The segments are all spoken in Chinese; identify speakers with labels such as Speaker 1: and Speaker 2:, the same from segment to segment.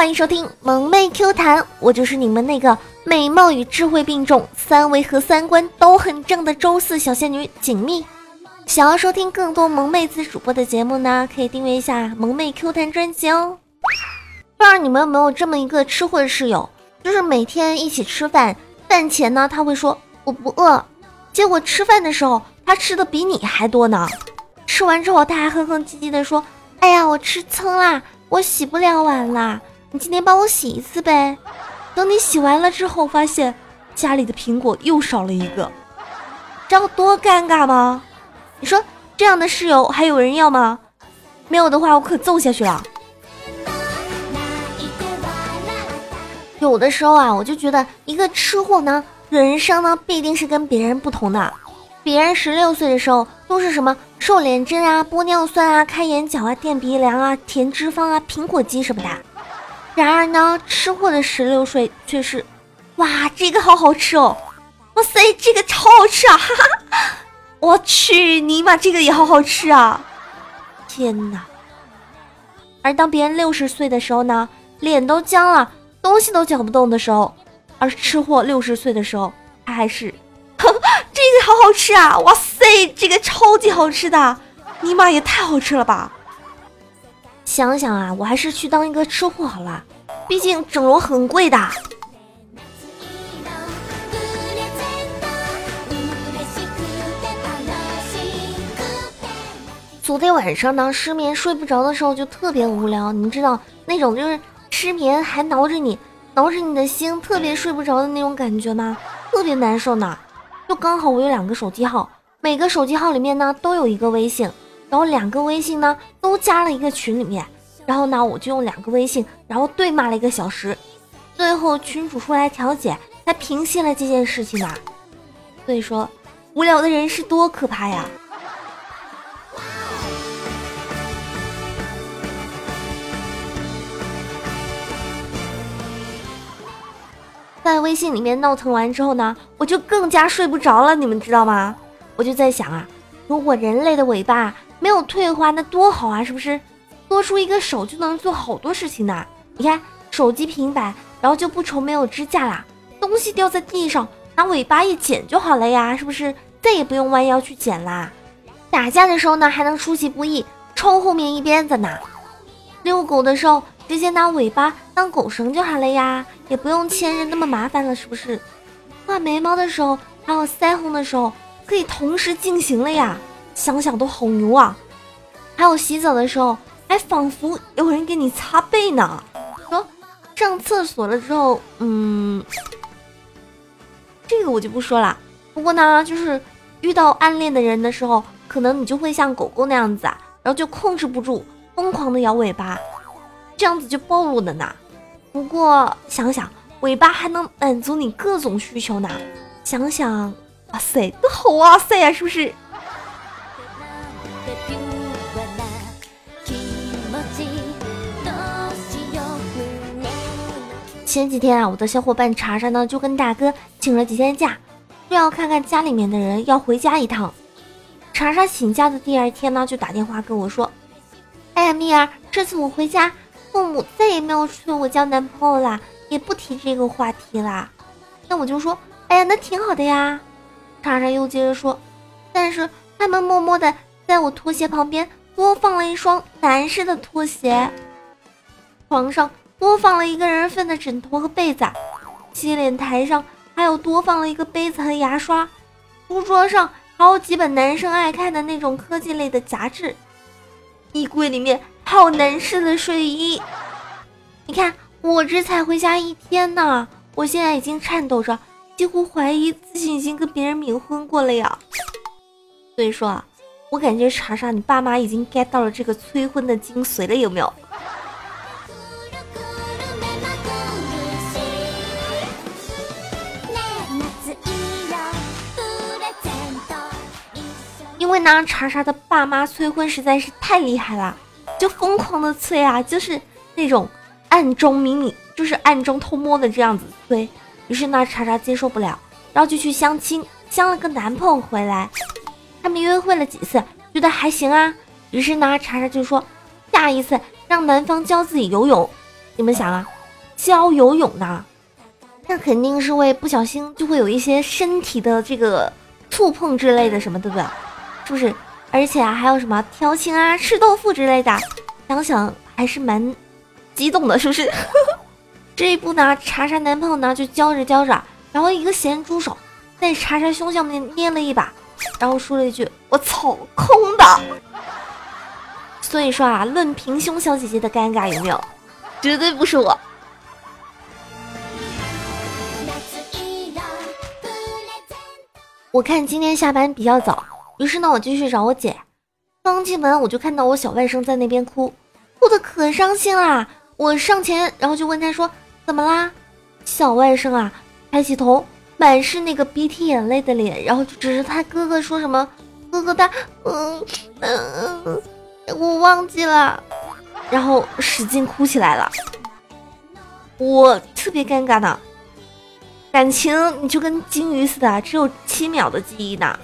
Speaker 1: 欢迎收听萌妹 Q 弹，我就是你们那个美貌与智慧并重、三维和三观都很正的周四小仙女锦觅。想要收听更多萌妹子主播的节目呢，可以订阅一下萌妹 Q 弹专辑哦。不知道你们有没有这么一个吃货室友，就是每天一起吃饭，饭前呢他会说我不饿，结果吃饭的时候他吃的比你还多呢。吃完之后他还哼哼唧唧的说：“哎呀，我吃撑啦，我洗不了碗啦。”你今天帮我洗一次呗。等你洗完了之后，发现家里的苹果又少了一个，知道多尴尬吗？你说这样的室友还有人要吗？没有的话，我可揍下去了。有的时候啊，我就觉得一个吃货呢，人生呢必定是跟别人不同的。别人十六岁的时候都是什么瘦脸针啊、玻尿酸啊、开眼角啊、垫鼻梁啊、填脂肪啊、苹果肌什么的。然而呢，吃货的十六岁却是，哇，这个好好吃哦，哇塞，这个超好吃啊，哈哈，我去，尼玛，这个也好好吃啊，天哪！而当别人六十岁的时候呢，脸都僵了，东西都嚼不动的时候，而吃货六十岁的时候，他还是，这个好好吃啊，哇塞，这个超级好吃的，尼玛也太好吃了吧！想想啊，我还是去当一个吃货好了，毕竟整容很贵的。昨天晚上呢，失眠睡不着的时候就特别无聊，你们知道那种就是失眠还挠着你，挠着你的心，特别睡不着的那种感觉吗？特别难受呢。就刚好我有两个手机号，每个手机号里面呢都有一个微信。然后两个微信呢都加了一个群里面，然后呢我就用两个微信，然后对骂了一个小时，最后群主出来调解，才平息了这件事情啊。所以说，无聊的人是多可怕呀！在微信里面闹腾完之后呢，我就更加睡不着了，你们知道吗？我就在想啊，如果人类的尾巴。没有退化那多好啊，是不是？多出一个手就能做好多事情呢。你看手机平板，然后就不愁没有支架啦。东西掉在地上，拿尾巴一捡就好了呀，是不是？再也不用弯腰去捡啦。打架的时候呢，还能出其不意抽后面一鞭子呢。遛狗的时候，直接拿尾巴当狗绳就好了呀，也不用牵着那么麻烦了，是不是？画眉毛的时候，还有腮红的时候，可以同时进行了呀。想想都好牛啊！还有洗澡的时候，还仿佛有人给你擦背呢。说上厕所了之后，嗯，这个我就不说了。不过呢，就是遇到暗恋的人的时候，可能你就会像狗狗那样子啊，然后就控制不住，疯狂的摇尾巴，这样子就暴露了呢。不过想想，尾巴还能满足你各种需求呢。想想，哇塞，都好哇塞呀，是不是？前几天啊，我的小伙伴查查呢就跟大哥请了几天假，说要看看家里面的人，要回家一趟。查查请假的第二天呢，就打电话跟我说：“哎呀，蜜儿，这次我回家，父母再也没有催我交男朋友啦，也不提这个话题啦。”那我就说：“哎呀，那挺好的呀。”查查又接着说：“但是他们默默的在我拖鞋旁边多放了一双男士的拖鞋，床上。”多放了一个人份的枕头和被子，洗脸台上还有多放了一个杯子和牙刷，书桌上还有几本男生爱看的那种科技类的杂志，衣柜里面还有男士的睡衣。你看，我这才回家一天呢，我现在已经颤抖着，几乎怀疑自己已经跟别人冥婚过了呀。所以说啊，我感觉查查，你爸妈已经 get 到了这个催婚的精髓了，有没有？那，查查的爸妈催婚实在是太厉害了，就疯狂的催啊，就是那种暗中明明就是暗中偷摸的这样子催。于是呢，查查接受不了，然后就去相亲，相了个男朋友回来。他们约会了几次，觉得还行啊。于是呢，查查就说下一次让男方教自己游泳。你们想啊，教游泳呢，那肯定是会不小心就会有一些身体的这个触碰之类的什么，对不对？是不是？而且啊，还有什么调情啊、吃豆腐之类的，想想还是蛮激动的，是不是？这一步呢，查查男朋友呢就教着教着，然后一个咸猪手在查查胸下面捏了一把，然后说了一句：“我操，空的。”所以说啊，论平胸小姐姐的尴尬有没有？绝对不是我。我看今天下班比较早，于是呢，我就去找我姐。刚进门，我就看到我小外甥在那边哭，哭的可伤心啦。我上前，然后就问他说。怎么啦，小外甥啊？抬起头，满是那个鼻涕眼泪的脸，然后就指着他哥哥说什么：“哥哥他，嗯嗯，我忘记了。”然后使劲哭起来了。我特别尴尬呢，感情你就跟金鱼似的，只有七秒的记忆呢。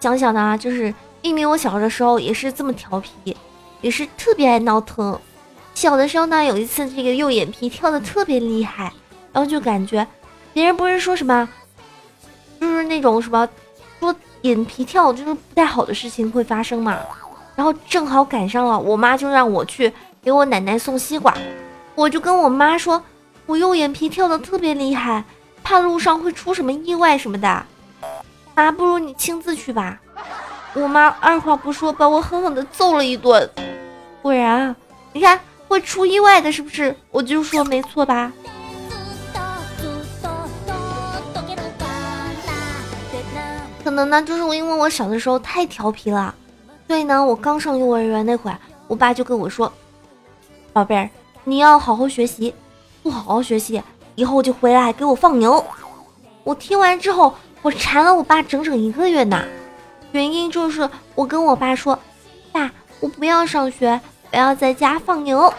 Speaker 1: 想想呢，就是明明我小的时候也是这么调皮，也是特别爱闹腾。小的时候呢，有一次这个右眼皮跳的特别厉害，然后就感觉别人不是说什么，就是那种什么说眼皮跳就是不太好的事情会发生嘛。然后正好赶上了，我妈就让我去给我奶奶送西瓜，我就跟我妈说，我右眼皮跳的特别厉害，怕路上会出什么意外什么的。妈，不如你亲自去吧。我妈二话不说，把我狠狠的揍了一顿。果然，你看会出意外的，是不是？我就说没错吧。可能呢，就是因为我小的时候太调皮了，所以呢，我刚上幼儿园那会儿，我爸就跟我说：“宝贝儿，你要好好学习，不好好学习，以后就回来给我放牛。”我听完之后。我缠了我爸整整一个月呢，原因就是我跟我爸说：“爸，我不要上学，我要在家放牛。”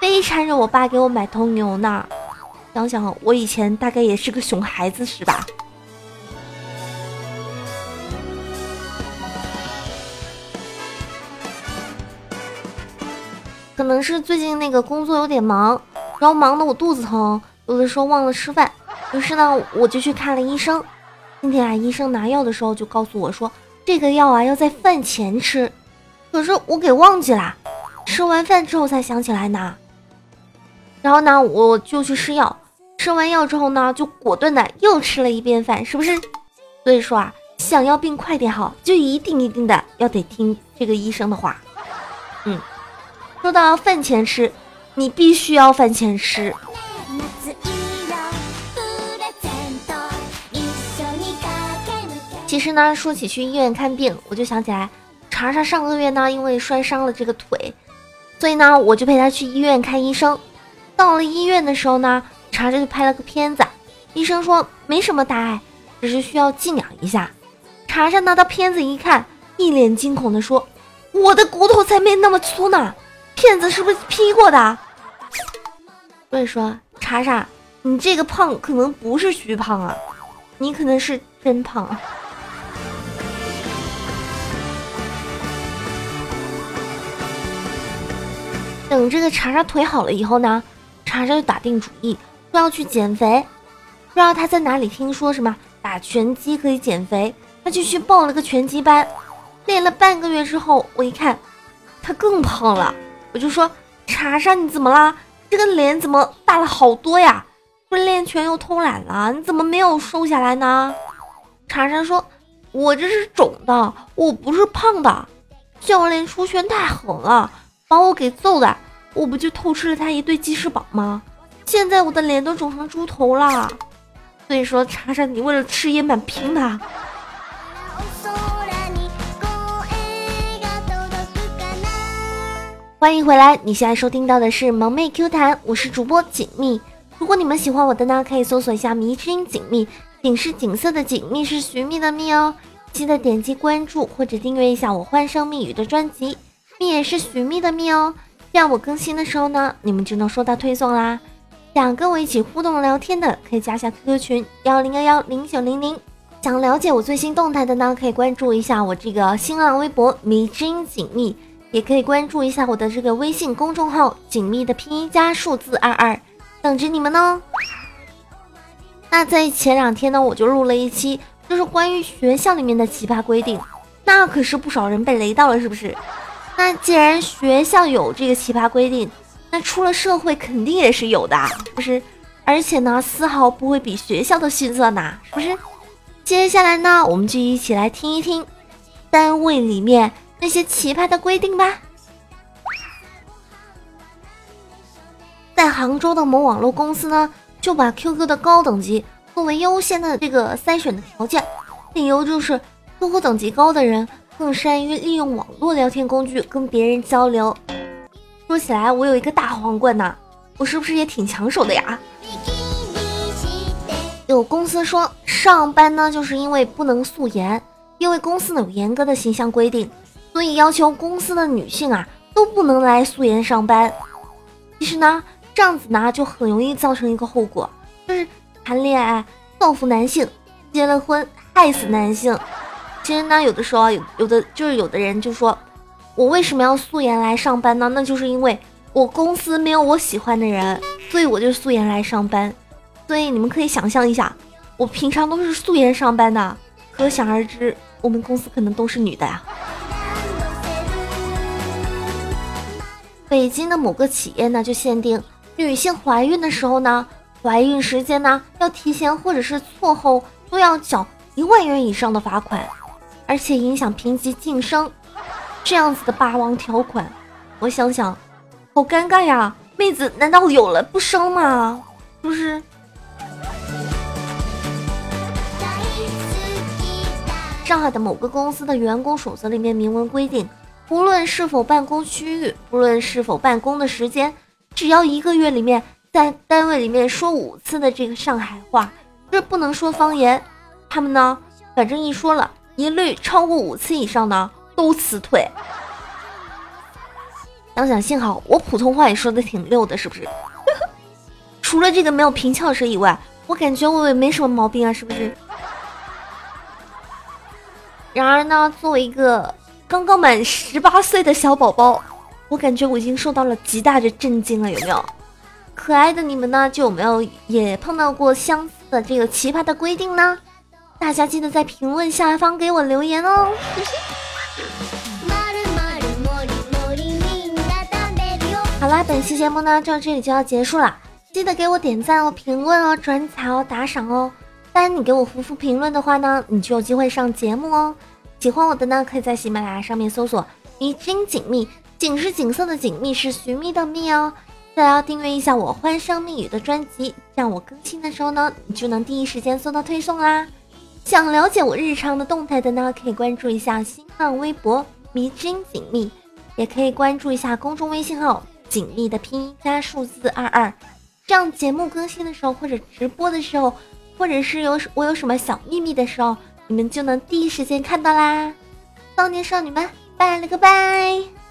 Speaker 1: 非缠着我爸给我买头牛呢。想想我以前大概也是个熊孩子是吧？可能是最近那个工作有点忙，然后忙的我肚子疼，有的时候忘了吃饭，于是呢我就去看了医生。今天啊，医生拿药的时候就告诉我说，这个药啊要在饭前吃，可是我给忘记了，吃完饭之后才想起来呢。然后呢，我就去吃药，吃完药之后呢，就果断的又吃了一遍饭，是不是？所以说啊，想要病快点好，就一定一定的要得听这个医生的话。嗯，说到饭前吃，你必须要饭前吃。其实呢，说起去医院看病，我就想起来，查查上个月呢，因为摔伤了这个腿，所以呢，我就陪他去医院看医生。到了医院的时候呢，查查就拍了个片子，医生说没什么大碍，只是需要静养一下。查查拿到片子一看，一脸惊恐的说：“我的骨头才没那么粗呢，片子是不是 P 过的？”所以说，查查，你这个胖可能不是虚胖啊，你可能是真胖啊。等这个查查腿好了以后呢，查查就打定主意说要去减肥。不知道他在哪里听说什么打拳击可以减肥，他就去报了个拳击班。练了半个月之后，我一看他更胖了，我就说查查你怎么啦？这个脸怎么大了好多呀？不是练拳又偷懒了？你怎么没有瘦下来呢？查查说：“我这是肿的，我不是胖的。教练出拳太狠了。”把我给揍的，我不就偷吃了他一对鸡翅膀吗？现在我的脸都肿成猪头了。所以说，查查，你为了吃也蛮拼的。欢迎回来，你现在收听到的是萌妹 Q 弹，我是主播锦觅。如果你们喜欢我的呢，可以搜索一下迷之音锦觅，锦是锦色的锦，觅是寻觅的觅哦。记得点击关注或者订阅一下我欢声蜜语的专辑。蜜也是寻觅的蜜哦，这样我更新的时候呢，你们就能收到推送啦。想跟我一起互动聊天的，可以加下 QQ 群幺零幺幺零九零零想了解我最新动态的呢，可以关注一下我这个新浪微博迷之音紧密，也可以关注一下我的这个微信公众号紧密的拼音加数字二二，等着你们哦。那在前两天呢，我就录了一期，就是关于学校里面的奇葩规定，那可是不少人被雷到了，是不是？那既然学校有这个奇葩规定，那出了社会肯定也是有的，不是？而且呢，丝毫不会比学校的逊色呢，是不是？接下来呢，我们就一起来听一听单位里面那些奇葩的规定吧。在杭州的某网络公司呢，就把 QQ 的高等级作为优先的这个筛选的条件，理由就是 QQ 等级高的人更善于利用网络聊天工具跟别人交流。说起来，我有一个大皇冠呢，我是不是也挺抢手的呀？有公司说上班呢，就是因为不能素颜，因为公司呢有严格的形象规定，所以要求公司的女性啊都不能来素颜上班。其实呢，这样子呢就很容易造成一个后果，就是谈恋爱报复男性，结了婚害死男性。其实呢，有的时候有有的就是有的人就说，我为什么要素颜来上班呢？那就是因为我公司没有我喜欢的人，所以我就素颜来上班。所以你们可以想象一下，我平常都是素颜上班的，可想而知，我们公司可能都是女的呀。北京的某个企业呢，就限定女性怀孕的时候呢，怀孕时间呢要提前或者是错后都要缴一万元以上的罚款，而且影响评级晋升，这样子的霸王条款，我想想，好尴尬呀！妹子难道有了不生吗？不是。上海的某个公司的员工守则里面明文规定，不论是否办公区域，不论是否办公的时间，只要一个月里面在单位里面说五次的这个上海话，这不能说方言。他们呢，反正一说了，一律超过五次以上呢都辞退。想想幸好我普通话也说的挺溜的，是不是？除了这个没有平翘舌以外，我感觉我也没什么毛病啊，是不是？然而呢，作为一个刚刚满十八岁的小宝宝，我感觉我已经受到了极大的震惊了。有没有可爱的你们呢？就有没有也碰到过相似的这个奇葩的规定呢？大家记得在评论下方给我留言哦。好啦，本期节目呢就，到这里就要结束了，记得给我点赞哦、评论哦、转采哦、打赏哦。当然，你给我回复评论的话呢，你就有机会上节目哦。喜欢我的呢，可以在喜马拉雅上面搜索“迷津锦觅”，锦是锦色的锦，觅是寻觅的觅哦。再要订阅一下我欢声蜜语的专辑，这样我更新的时候呢，你就能第一时间收到推送啦。想了解我日常的动态的呢，可以关注一下新浪微博“迷君锦觅”，也可以关注一下公众微信号“锦觅”的拼音加数字二二，这样节目更新的时候或者直播的时候。或者是有我有什么小秘密的时候，你们就能第一时间看到啦！少年少女们，拜了个拜。